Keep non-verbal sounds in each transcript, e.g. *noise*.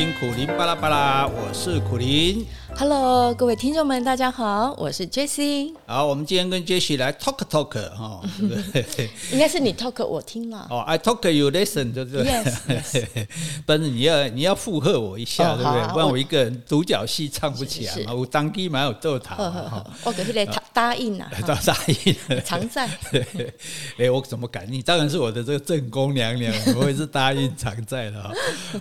听苦林巴拉巴拉，我是苦林。Hello，各位听众们，大家好，我是 Jessie。好，我们今天跟 Jessie 来 talk talk 哈，对不对？应该是你 talk，我听了。哦、oh,，I talk you listen，对不对？Yes, yes. 但是你要你要附和我一下，oh, 对不对？不然我一个人独角戏唱不起来嘛。我当地蛮有逗台。我可是来答答应 *laughs* 了，答答应，常在。*laughs* 哎，我怎么敢？你当然是我的这个正宫娘娘，我也是答应常在的哈。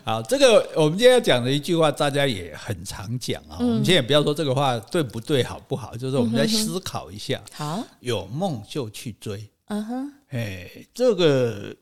好，这个我们今天要讲的一句话，大家也很常讲啊。嗯先也不要说这个话对不对，好不好？就是我们来思考一下。好，有梦就去追。嗯哼，哎，这个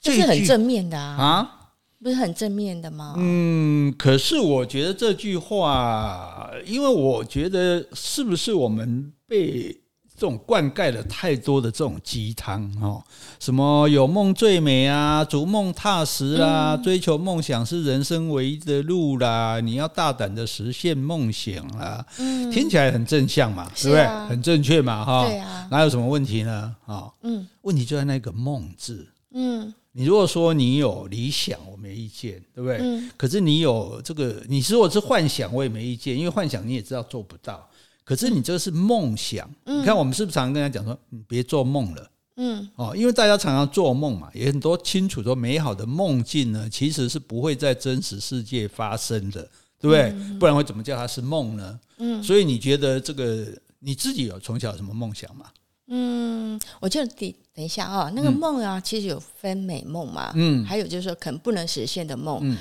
这是很正面的啊，啊，不是很正面的吗？嗯，可是我觉得这句话，因为我觉得是不是我们被。这种灌溉了太多的这种鸡汤哦，什么有梦最美啊，逐梦踏实啦，嗯、追求梦想是人生唯一的路啦，你要大胆的实现梦想啦，嗯、听起来很正向嘛，对不对？很正确嘛，哈，对啊，哪有什么问题呢？啊，嗯，问题就在那个“梦”字，嗯，你如果说你有理想，我没意见，对不对？嗯、可是你有这个，你如果是幻想，我也没意见，因为幻想你也知道做不到。可是你这个是梦想，嗯、你看我们是不是常常跟他讲说，你别做梦了，嗯，哦，因为大家常常做梦嘛，也很多清楚说美好的梦境呢，其实是不会在真实世界发生的，对不对？嗯、不然会怎么叫它是梦呢？嗯，所以你觉得这个你自己有从小有什么梦想吗？嗯，我就等等一下啊、哦，那个梦啊，其实有分美梦嘛，嗯，还有就是说可能不能实现的梦，嗯。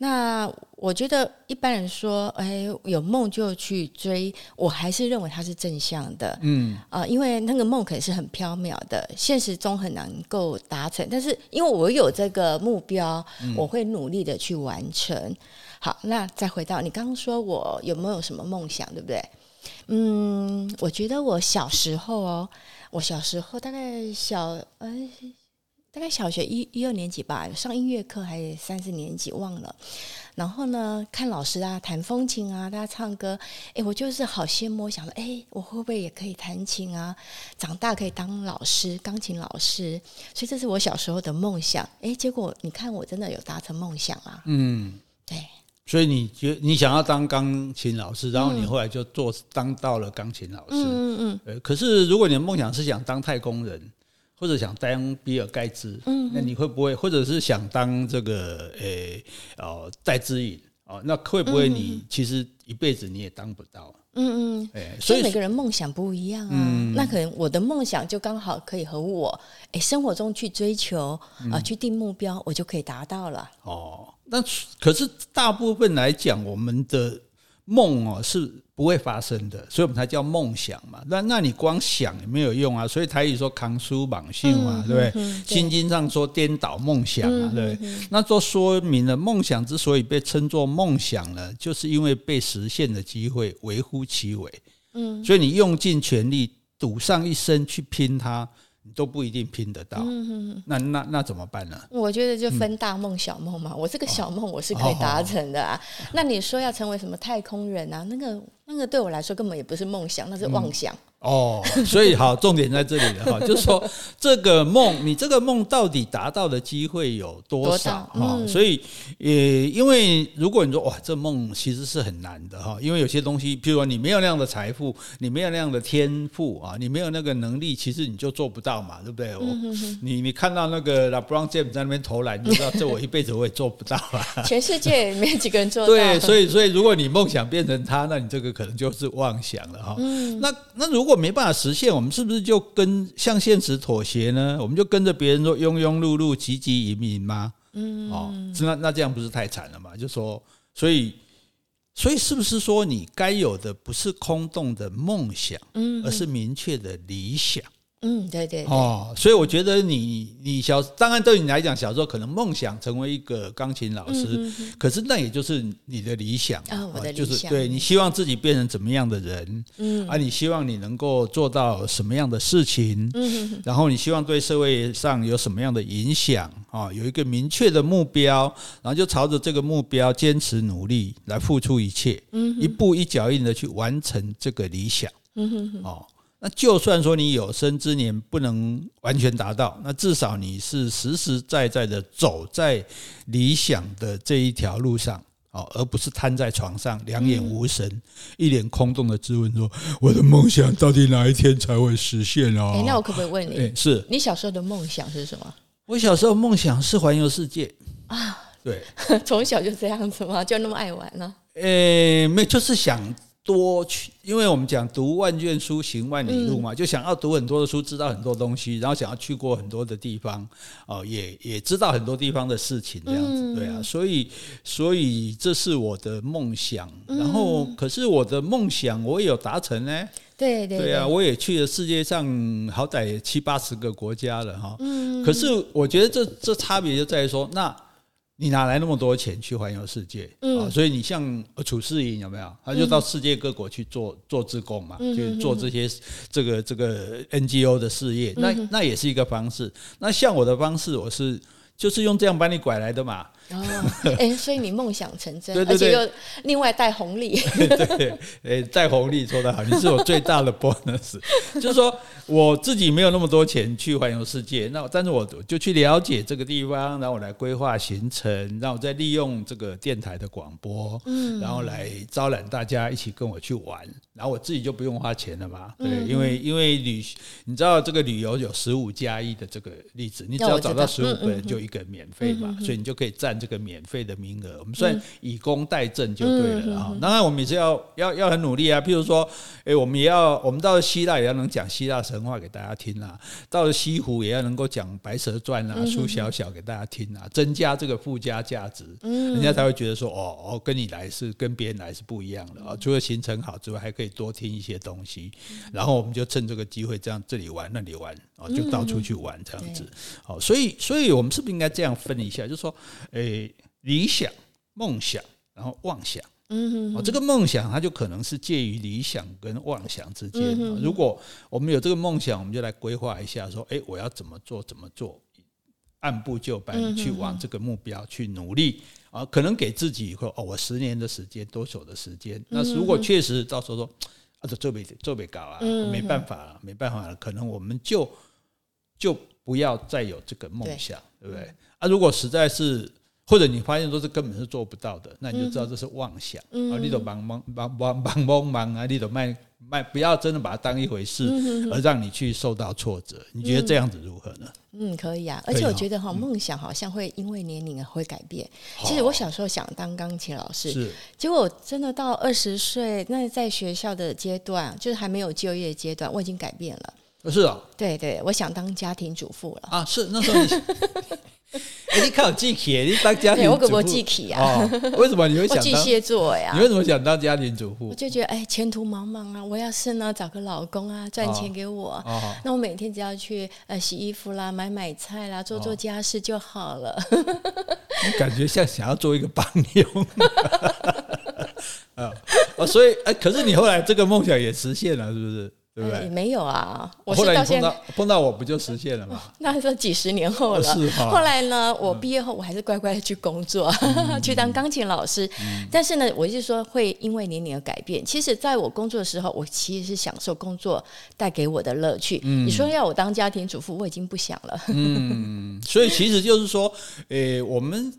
那我觉得一般人说，哎，有梦就去追，我还是认为它是正向的，嗯啊、呃，因为那个梦可能是很缥缈的，现实中很难够达成，但是因为我有这个目标，我会努力的去完成。好，那再回到你刚刚说我有没有什么梦想，对不对？嗯，我觉得我小时候哦，我小时候大概小哎。大概小学一一二年级吧，上音乐课还是三四年级忘了。然后呢，看老师啊弹风琴啊，大家唱歌，哎，我就是好羡慕，想说，哎，我会不会也可以弹琴啊？长大可以当老师，钢琴老师。所以这是我小时候的梦想。哎，结果你看，我真的有达成梦想啊。嗯，对。所以你觉你想要当钢琴老师，然后你后来就做当到了钢琴老师。嗯嗯。可是如果你的梦想是想当太空人，或者想当比尔盖茨，嗯，那你会不会？或者是想当这个诶哦戴之颖哦，那会不会你其实一辈子你也当不到？嗯嗯，诶，所以每个人梦想不一样啊。嗯、那可能我的梦想就刚好可以和我诶生活中去追求啊、呃，去定目标，我就可以达到了。哦，那可是大部分来讲，我们的梦哦是。不会发生的，所以我们才叫梦想嘛。那那你光想也没有用啊。所以台语说“扛书绑性”嘛，对不对？嗯、对心经上说“颠倒梦想”嘛，对不对？嗯、那就说明了梦想之所以被称作梦想呢，就是因为被实现的机会微乎其微。嗯，所以你用尽全力赌上一生去拼它。都不一定拼得到，嗯、哼那那那怎么办呢？我觉得就分大梦小梦嘛。嗯、我这个小梦我是可以达成的啊。哦、那你说要成为什么太空人啊？那个那个对我来说根本也不是梦想，那是妄想。嗯哦，所以好，重点在这里了哈，就是说这个梦，你这个梦到底达到的机会有多少哈？嗯、所以，也因为如果你说哇，这梦其实是很难的哈，因为有些东西，譬如说你没有那样的财富，你没有那样的天赋啊，你没有那个能力，其实你就做不到嘛，对不对？你你看到那个 LeBron James 在那边投篮，你就知道这我一辈子我也做不到啊。*laughs* 全世界没几个人做到。对，所以所以如果你梦想变成他，那你这个可能就是妄想了哈。嗯、那那如果没办法实现，我们是不是就跟向现实妥协呢？我们就跟着别人说庸庸碌碌、汲汲营营吗？嗯，哦，那那这样不是太惨了吗？就说，所以，所以是不是说你该有的不是空洞的梦想，嗯，而是明确的理想？嗯，对对，对。哦，所以我觉得你你小当然对你来讲，小时候可能梦想成为一个钢琴老师，嗯、哼哼。可是那也就是你的理想啊，哦、我的理想，就是对你希望自己变成怎么样的人，嗯，啊，你希望你能够做到什么样的事情，嗯哼哼，然后你希望对社会上有什么样的影响啊、哦，有一个明确的目标，然后就朝着这个目标坚持努力来付出一切，嗯，一步一脚印的去完成这个理想，嗯哼哼，哦。那就算说你有生之年不能完全达到，那至少你是实实在在的走在理想的这一条路上，哦，而不是瘫在床上两眼无神、嗯、一脸空洞的质问说：“我的梦想到底哪一天才会实现啊？”哎，那我可不可以问你？哎，是你小时候的梦想是什么？我小时候梦想是环游世界啊。对，*laughs* 从小就这样子吗？就那么爱玩呢？诶，没，就是想。多去，因为我们讲读万卷书，行万里路嘛，就想要读很多的书，知道很多东西，然后想要去过很多的地方，哦，也也知道很多地方的事情，这样子，对啊，所以所以这是我的梦想。然后，可是我的梦想我也有达成呢，对对对啊，我也去了世界上好歹七八十个国家了哈。嗯可是我觉得这这差别就在于说那。你哪来那么多钱去环游世界？嗯、啊，所以你像楚世英有没有？他就到世界各国去做做自贡嘛，嗯、去做这些这个这个 NGO 的事业，嗯、那那也是一个方式。那像我的方式，我是就是用这样把你拐来的嘛。哦，哎，所以你梦想成真，对对对，而且又另外带红利。*laughs* 对，哎，带红利说得好，你是我最大的 bonus。*laughs* 就是说，我自己没有那么多钱去环游世界，那但是我就去了解这个地方，然后我来规划行程，然后我再利用这个电台的广播，嗯，然后来招揽大家一起跟我去玩，然后我自己就不用花钱了嘛。对，因为因为旅，你知道这个旅游有十五加一的这个例子，你只要找到十五个人就一个免费嘛，所以你就可以占。这个免费的名额，我们算以工代政就对了啊。当然，我们也是要要要很努力啊。譬如说，诶，我们也要，我们到了希腊也要能讲希腊神话给大家听啊。到了西湖也要能够讲《白蛇传》啊，苏小小给大家听啊，增加这个附加价值，人家才会觉得说，哦哦，跟你来是跟别人来是不一样的啊。除了行程好之外，还可以多听一些东西。然后我们就趁这个机会，这样这里玩那里玩啊，就到处去玩这样子。好，所以所以我们是不是应该这样分一下？就是说，诶。理想、梦想，然后妄想。嗯哼，哼，这个梦想它就可能是介于理想跟妄想之间。嗯、哼如果我们有这个梦想，我们就来规划一下，说，哎，我要怎么做？怎么做？按部就班去往这个目标去努力啊！可能给自己以后哦，我十年的时间，多久的时间？那如果确实到时候说，啊，这做没做没搞啊，没办法了，没办法了，可能我们就就不要再有这个梦想，对，对不对？啊，如果实在是。或者你发现说这根本是做不到的，那你就知道这是妄想啊！你都忙忙忙忙忙忙忙啊！你都卖卖，不要真的把它当一回事，而让你去受到挫折。你觉得这样子如何呢？嗯，可以啊。而且我觉得哈，梦想好像会因为年龄而会改变。其实我小时候想当钢琴老师，是结果真的到二十岁，那在学校的阶段，就是还没有就业阶段，我已经改变了。是啊，对对，我想当家庭主妇了啊！是那时候你。*laughs* 哎，你靠记起，你当家庭主妇，我可不记起啊？为什么你会想巨蟹座呀？你为什么想当家庭主妇？我就觉得哎，前途茫茫啊！我要是呢，找个老公啊，赚钱给我，那我每天只要去呃洗衣服啦、买买菜啦、做做家事就好了。*laughs* 你感觉像想要做一个帮佣啊？*laughs* 哦，所以哎，可是你后来这个梦想也实现了，是不是？对不对？欸、没有啊，我是到现在碰到，碰到我不就实现了吗？*laughs* 那是几十年后了。是哈。后来呢，我毕业后我还是乖乖的去工作，嗯、*laughs* 去当钢琴老师。嗯、*laughs* 但是呢，我就说会因为年龄而改变。其实，在我工作的时候，我其实是享受工作带给我的乐趣。嗯、你说要我当家庭主妇，我已经不想了。嗯，所以其实就是说，诶，我们。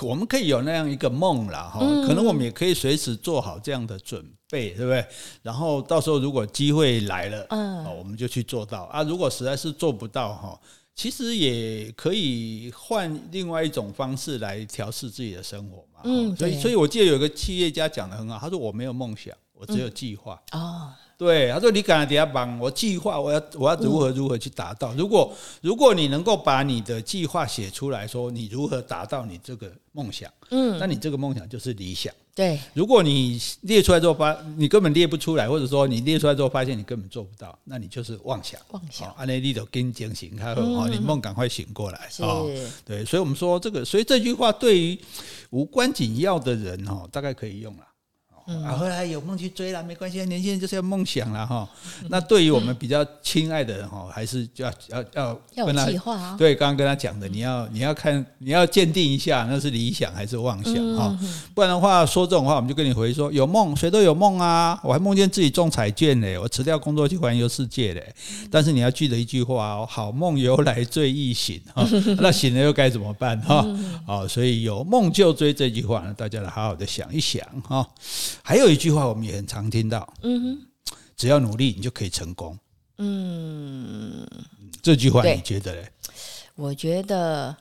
我们可以有那样一个梦了哈，可能我们也可以随时做好这样的准备，对不对？然后到时候如果机会来了，嗯，我们就去做到啊。如果实在是做不到哈，其实也可以换另外一种方式来调试自己的生活嘛。嗯，所以，所以我记得有个企业家讲的很好，他说：“我没有梦想，我只有计划。”哦。对，他说你赶快底下帮我计划，我要我要如何如何去达到。如果如果你能够把你的计划写出来说，你如何达到你这个梦想，嗯，那你这个梦想就是理想。对，如果你列出来之后发，你根本列不出来，或者说你列出来之后发现你根本做不到，那你就是妄想。妄想，安内利都跟惊醒，他说哦，你梦赶快醒过来啊。对，所以我们说这个，所以这句话对于无关紧要的人哦，大概可以用了。啊，后来有梦去追了，没关系，年轻人就是要梦想了哈。*laughs* 那对于我们比较亲爱的人哈，还是要要要要有计划啊。对，刚刚跟他讲的，你要你要看，你要鉴定一下，那是理想还是妄想哈？不然的话，说这种话，我们就跟你回说，有梦，谁都有梦啊。我还梦见自己中彩券嘞，我辞掉工作去环游世界嘞。但是你要记得一句话哦，好梦由来最易醒哈，*laughs* 那醒了又该怎么办哈？哦，所以有梦就追这句话呢，大家来好好的想一想哈。还有一句话我们也很常听到，嗯哼，只要努力你就可以成功，嗯，这句话你觉得嘞？我觉得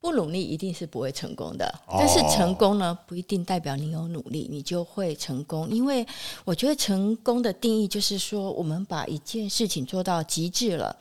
不努力一定是不会成功的，但是成功呢，不一定代表你有努力你就会成功，因为我觉得成功的定义就是说，我们把一件事情做到极致了。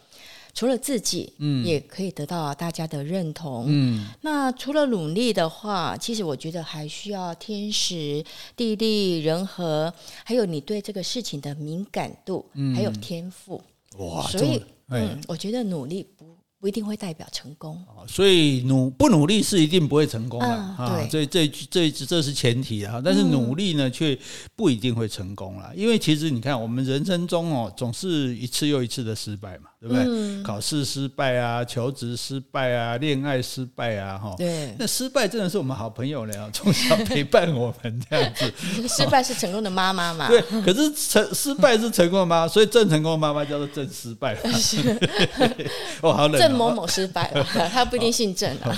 除了自己，嗯，也可以得到大家的认同，嗯。那除了努力的话，其实我觉得还需要天时、地利、人和，还有你对这个事情的敏感度，嗯，还有天赋。哇，所以，嗯，我觉得努力不。不一定会代表成功，所以努不努力是一定不会成功的啊。对，这这这这是前提啊。但是努力呢，却不一定会成功了。因为其实你看，我们人生中哦，总是一次又一次的失败嘛，对不对？考试失败啊，求职失败啊，恋爱失败啊，哈。对。那失败真的是我们好朋友呢，*laughs* 从小陪伴我们这样子。失败是成功的妈妈嘛？对。可是成失败是成功的妈妈，所以正成功的妈妈叫做正失败。*laughs* 哦，好冷。某某失败了，*laughs* 他不一定姓郑啊。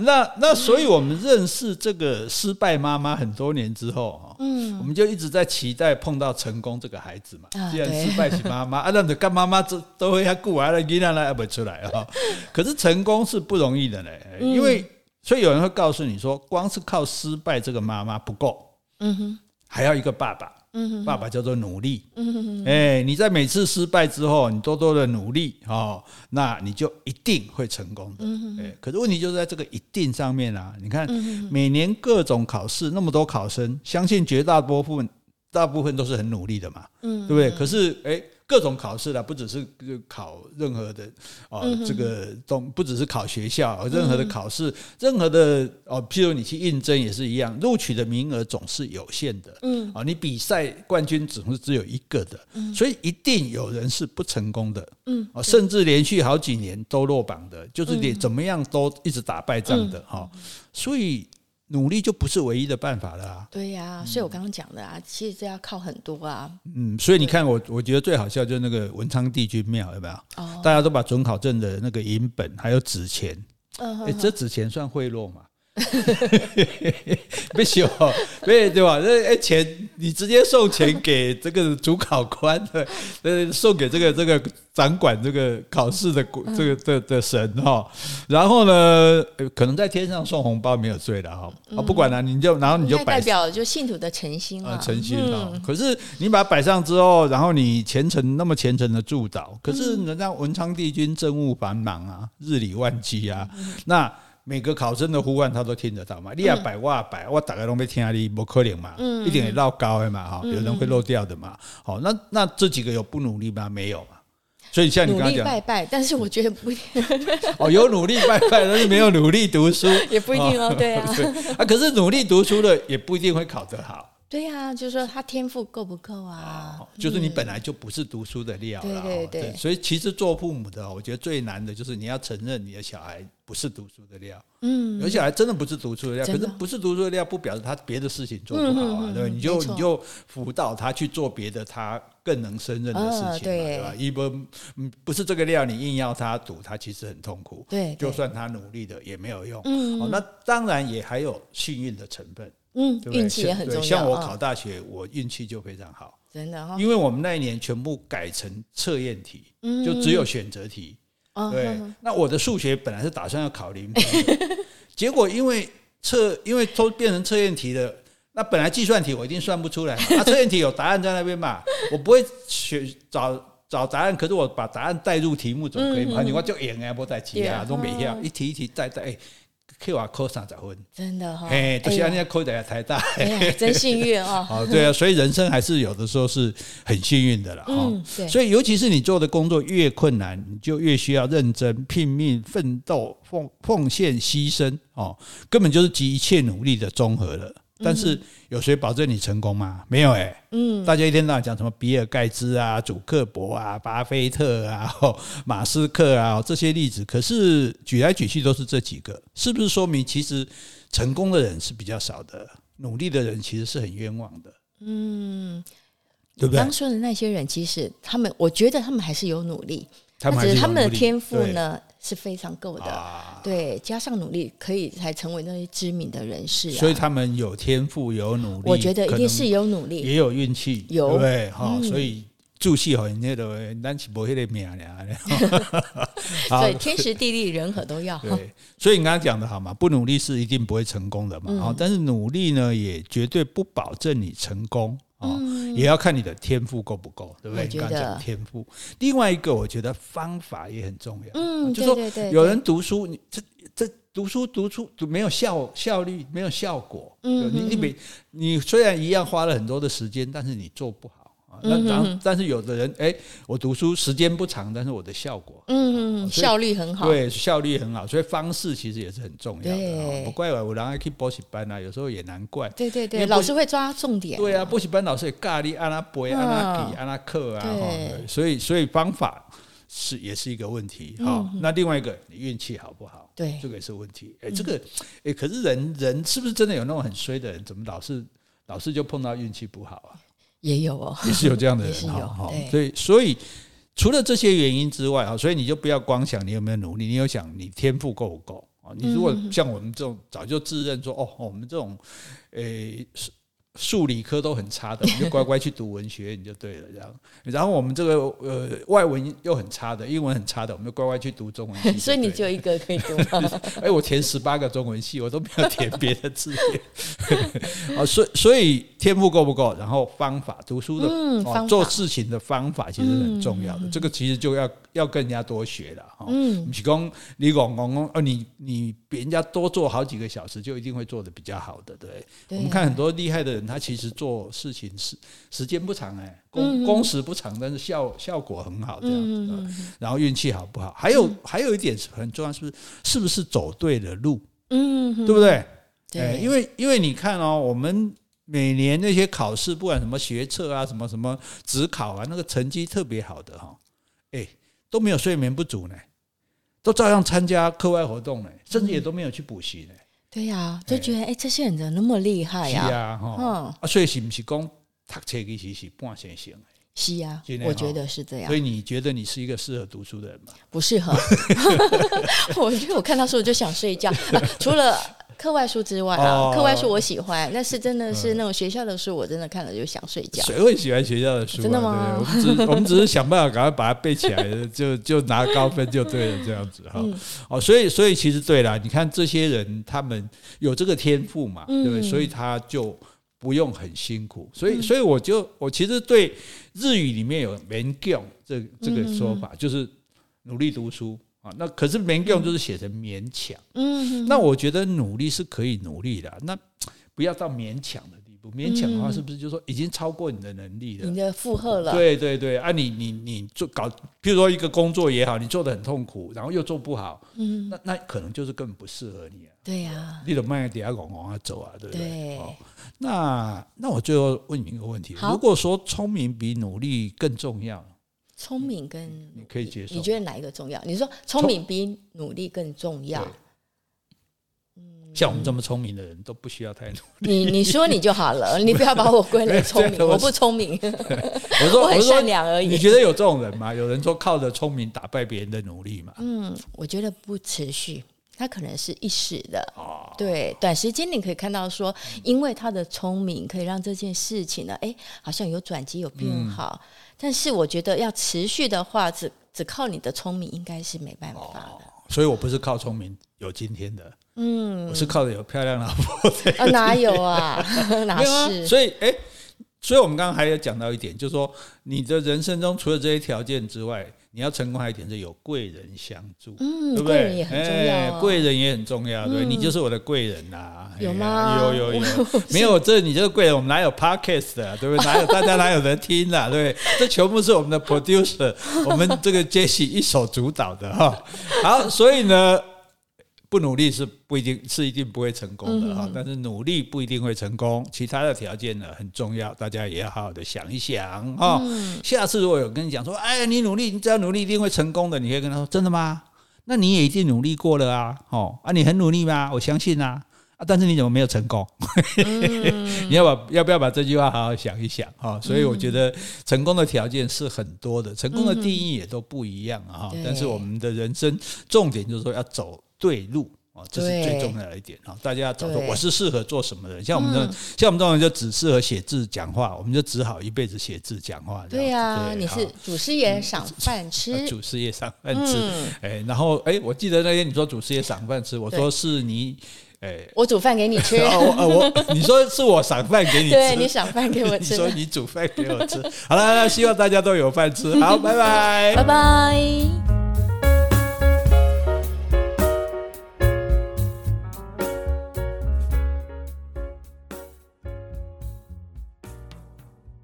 那那所以，我们认识这个失败妈妈很多年之后，嗯，我们就一直在期待碰到成功这个孩子嘛。既然失败是妈妈，啊，那你干妈妈都都会要顾完了，你让他不出来啊？*laughs* 可是成功是不容易的嘞，因为所以有人会告诉你说，光是靠失败这个妈妈不够，嗯哼，还要一个爸爸。爸爸叫做努力，哎，你在每次失败之后，你多多的努力哦，那你就一定会成功的。哎，可是问题就是在这个一定上面啊。你看，每年各种考试那么多考生，相信绝大部分大部分都是很努力的嘛，对不对？可是哎。各种考试啦，不只是考任何的啊，这个都不只是考学校，任何的考试，任何的哦，譬如你去应征也是一样，录取的名额总是有限的，嗯，啊，你比赛冠军总是只有一个的，所以一定有人是不成功的，嗯，啊，甚至连续好几年都落榜的，就是你怎么样都一直打败仗的哈，所以。努力就不是唯一的办法了啊！对呀，所以我刚刚讲的啊，其实这要靠很多啊。嗯，所以你看我，我觉得最好笑就是那个文昌帝君庙，有没有？哦，大家都把准考证的那个银本还有纸钱，哎，这纸钱算贿赂吗？*laughs* 不行，对对吧？那哎，钱你直接送钱给这个主考官的，呃，送给这个这个掌管这个考试的这个的的神哈。然后呢，可能在天上送红包没有罪的哈。啊，不管了，你就然后你就代表就信徒的诚心啊，诚心啊。可是你把它摆上之后，然后你虔诚那么虔诚的祝祷，可是人家文昌帝君政务繁忙啊，日理万机啊，那。每个考生的呼唤，他都听得到嘛？你要摆我摆，我大概都没听你，不可能嘛？一定会闹高的嘛？哈，有人会漏掉的嘛？好，那那这几个有不努力吗？没有嘛？所以像你刚刚讲，拜拜，但是我觉得不一定。*laughs* 哦，有努力拜拜，但是没有努力读书，*laughs* 也不一定哦。对啊，*laughs* 啊，可是努力读书的也不一定会考得好。对呀，就是说他天赋够不够啊？就是你本来就不是读书的料了。对对对。所以其实做父母的，我觉得最难的就是你要承认你的小孩不是读书的料。嗯。有小孩真的不是读书的料，可是不是读书的料，不表示他别的事情做不好啊，对吧？你就你就辅导他去做别的，他更能胜任的事情嘛，对吧？一般嗯不是这个料，你硬要他读，他其实很痛苦。对。就算他努力的也没有用。嗯。那当然也还有幸运的成分。嗯，运气也很重要。像我考大学，我运气就非常好，真的哈。因为我们那一年全部改成测验题，就只有选择题。对，那我的数学本来是打算要考零分，结果因为测，因为都变成测验题了，那本来计算题我一定算不出来，那 *laughs* 测验题有答案在那边嘛，我不会选找找答案，可是我把答案带入题目总可以嘛？你话就演啊，不带其他都没要，一题一题带带。哎 Q 啊，扣三十分，真的哈，哎，就是人家扣的也太大，真幸运哦。*laughs* 哦，对啊，所以人生还是有的时候是很幸运的了哈。所以尤其是你做的工作越困难，你就越需要认真、拼命、奋斗、奉奉献、牺牲哦，根本就是集一切努力的综合了。但是有谁保证你成功吗？没有哎、欸。嗯，大家一天到晚讲什么比尔盖茨啊、祖克伯啊、巴菲特啊、*laughs* 马斯克啊这些例子，可是举来举去都是这几个，是不是说明其实成功的人是比较少的，努力的人其实是很冤枉的？嗯，对不对？刚说的那些人，其实他们，我觉得他们还是有努力，他们他们的天赋呢是非常够的，啊、对，加上努力可以才成为那些知名的人士、啊。所以他们有天赋，有努力，我觉得一定是有努力，也有运气，有对？哈、嗯，所以注戏好像那个难起不会的 *laughs* 命所以天时地利人和都要。对，所以你刚刚讲的好嘛，不努力是一定不会成功的嘛。嗯、但是努力呢，也绝对不保证你成功。哦，嗯、也要看你的天赋够不够，对不对？你刚刚讲天赋，另外一个我觉得方法也很重要。嗯，就说有人读书，你这这读书读出没有效效率，没有效果。嗯，你你每你虽然一样花了很多的时间，但是你做不好。那然后，但是有的人，哎，我读书时间不长，但是我的效果，嗯，效率很好，对，效率很好，所以方式其实也是很重要的。不怪我，我让他去补习班啊，有时候也难怪。对对对，老师会抓重点。对啊，补习班老师也咖喱按他背，按他记，按他课啊。所以所以方法是也是一个问题。哈，那另外一个，你运气好不好？对，这个也是问题。哎，这个，哎，可是人人是不是真的有那种很衰的人？怎么老是老是就碰到运气不好啊？也有哦，也是有这样的人 *laughs* 哈，所以所以除了这些原因之外啊，所以你就不要光想你有没有努力，你有想你天赋够不够啊？你如果像我们这种早就自认说哦，我们这种诶是。数理科都很差的，*laughs* 你就乖乖去读文学，你就对了，这样。然后我们这个呃外文又很差的，英文很差的，我们就乖乖去读中文系。*laughs* 所以你就一个可以读吗？*laughs* 哎，我填十八个中文系，我都没有填别的志愿。啊，所以所以天赋够不够？然后方法读书的，嗯，做事情的方法其实很重要的。嗯、这个其实就要要跟人家多学了哈。嗯，提供你讲讲讲，哦，你你比人家多做好几个小时，就一定会做的比较好的，对。对我们看很多厉害的人。他其实做事情时时间不长哎，工工时不长，但是效效果很好这样子。然后运气好不好？还有还有一点是很重要，是不是是不是走对了路？嗯，对不对？对，因为因为你看哦，我们每年那些考试，不管什么学测啊，什么什么指考啊，那个成绩特别好的哈，哎，都没有睡眠不足呢，都照样参加课外活动呢，甚至也都没有去补习呢。对呀、啊，就觉得哎、欸，这些人怎么那么厉害呀？是啊，哈，所以是不是讲读书其实是半先生？是呀，我觉得是这样。所以你觉得你是一个适合读书的人吗？不适合，*laughs* 我觉得我看到书我就想睡觉，啊、除了。课外书之外啊，课外书我喜欢，但是真的是那种学校的书，我真的看了就想睡觉。谁会喜欢学校的书？真的吗？我们只 *laughs* 我们只是想办法赶快把它背起来，就就拿高分就对了，这样子哈。哦，所以所以其实对了，你看这些人他们有这个天赋嘛，对不对？所以他就不用很辛苦。所以所以我就我其实对日语里面有勉强这这个说法，就是努力读书。那可是勉强就是写成勉强，嗯，那我觉得努力是可以努力的，那不要到勉强的地步。勉强的话，是不是就是说已经超过你的能力了？你的负荷了？对对对，啊你，你你你做搞，譬如说一个工作也好，你做的很痛苦，然后又做不好，嗯，那那可能就是根本不适合你啊。对呀，你得慢一点往往下走啊，对不对？对。那那我最后问你一个问题：如果说聪明比努力更重要？聪明跟你可以接受，你觉得哪一个重要？你说聪明比努力更重要？嗯，像我们这么聪明的人都不需要太努力。你你说你就好了，你不要把我归类聪明，*laughs* 我不聪明。我说 *laughs* 我很善良而已。你觉得有这种人吗？有人说靠着聪明打败别人的努力吗？嗯，我觉得不持续，他可能是一时的。哦，对，短时间你可以看到说，因为他的聪明可以让这件事情呢，哎，好像有转机，有变好。但是我觉得要持续的话，只只靠你的聪明应该是没办法的。哦，所以我不是靠聪明有今天的，嗯，我是靠着有漂亮老婆的。啊，哪有啊？*laughs* 哪是？所以，哎，所以我们刚刚还有讲到一点，就是说你的人生中除了这些条件之外。你要成功，还有一点是有贵人相助，嗯，对不对？贵人也很重要，贵人也很重要，对，你就是我的贵人呐。有吗？有有有，*laughs* 没有这你这个贵人，我们哪有 podcast 的，对不对？*laughs* 哪有大家哪有人听啊？对，这全部是我们的 producer，我们这个 Jessie 一手主导的哈。好，所以呢，不努力是不一定是一定不会成功的哈，但是努力不一定会成功，其他的条件呢很重要，大家也要好好的想一想哈。下次如果有跟你讲说，哎，你努力，你只要努力一定会成功的，你可以跟他说，真的吗？那你也一定努力过了啊，哦啊，你很努力吗？我相信啊。啊！但是你怎么没有成功？嗯、*laughs* 你要把要不要把这句话好好想一想啊？所以我觉得成功的条件是很多的，成功的定义也都不一样啊。但是我们的人生重点就是说要走对路啊，这是最重要的一点啊。大家要找出我是适合做什么的，像我们这种像我们这种人就只适合写字讲话，我们就只好一辈子写字讲话。对呀，你是祖师爷赏饭吃，祖师爷赏饭吃。哎，然后哎，我记得那天你说祖师爷赏饭吃，我说是你。哎，我煮饭给你吃。*laughs* 我我你说是我赏饭给你吃，对，你赏饭给我 *laughs* 吃。你说你煮饭给我吃。好了，希望大家都有饭吃。好，拜拜，拜拜。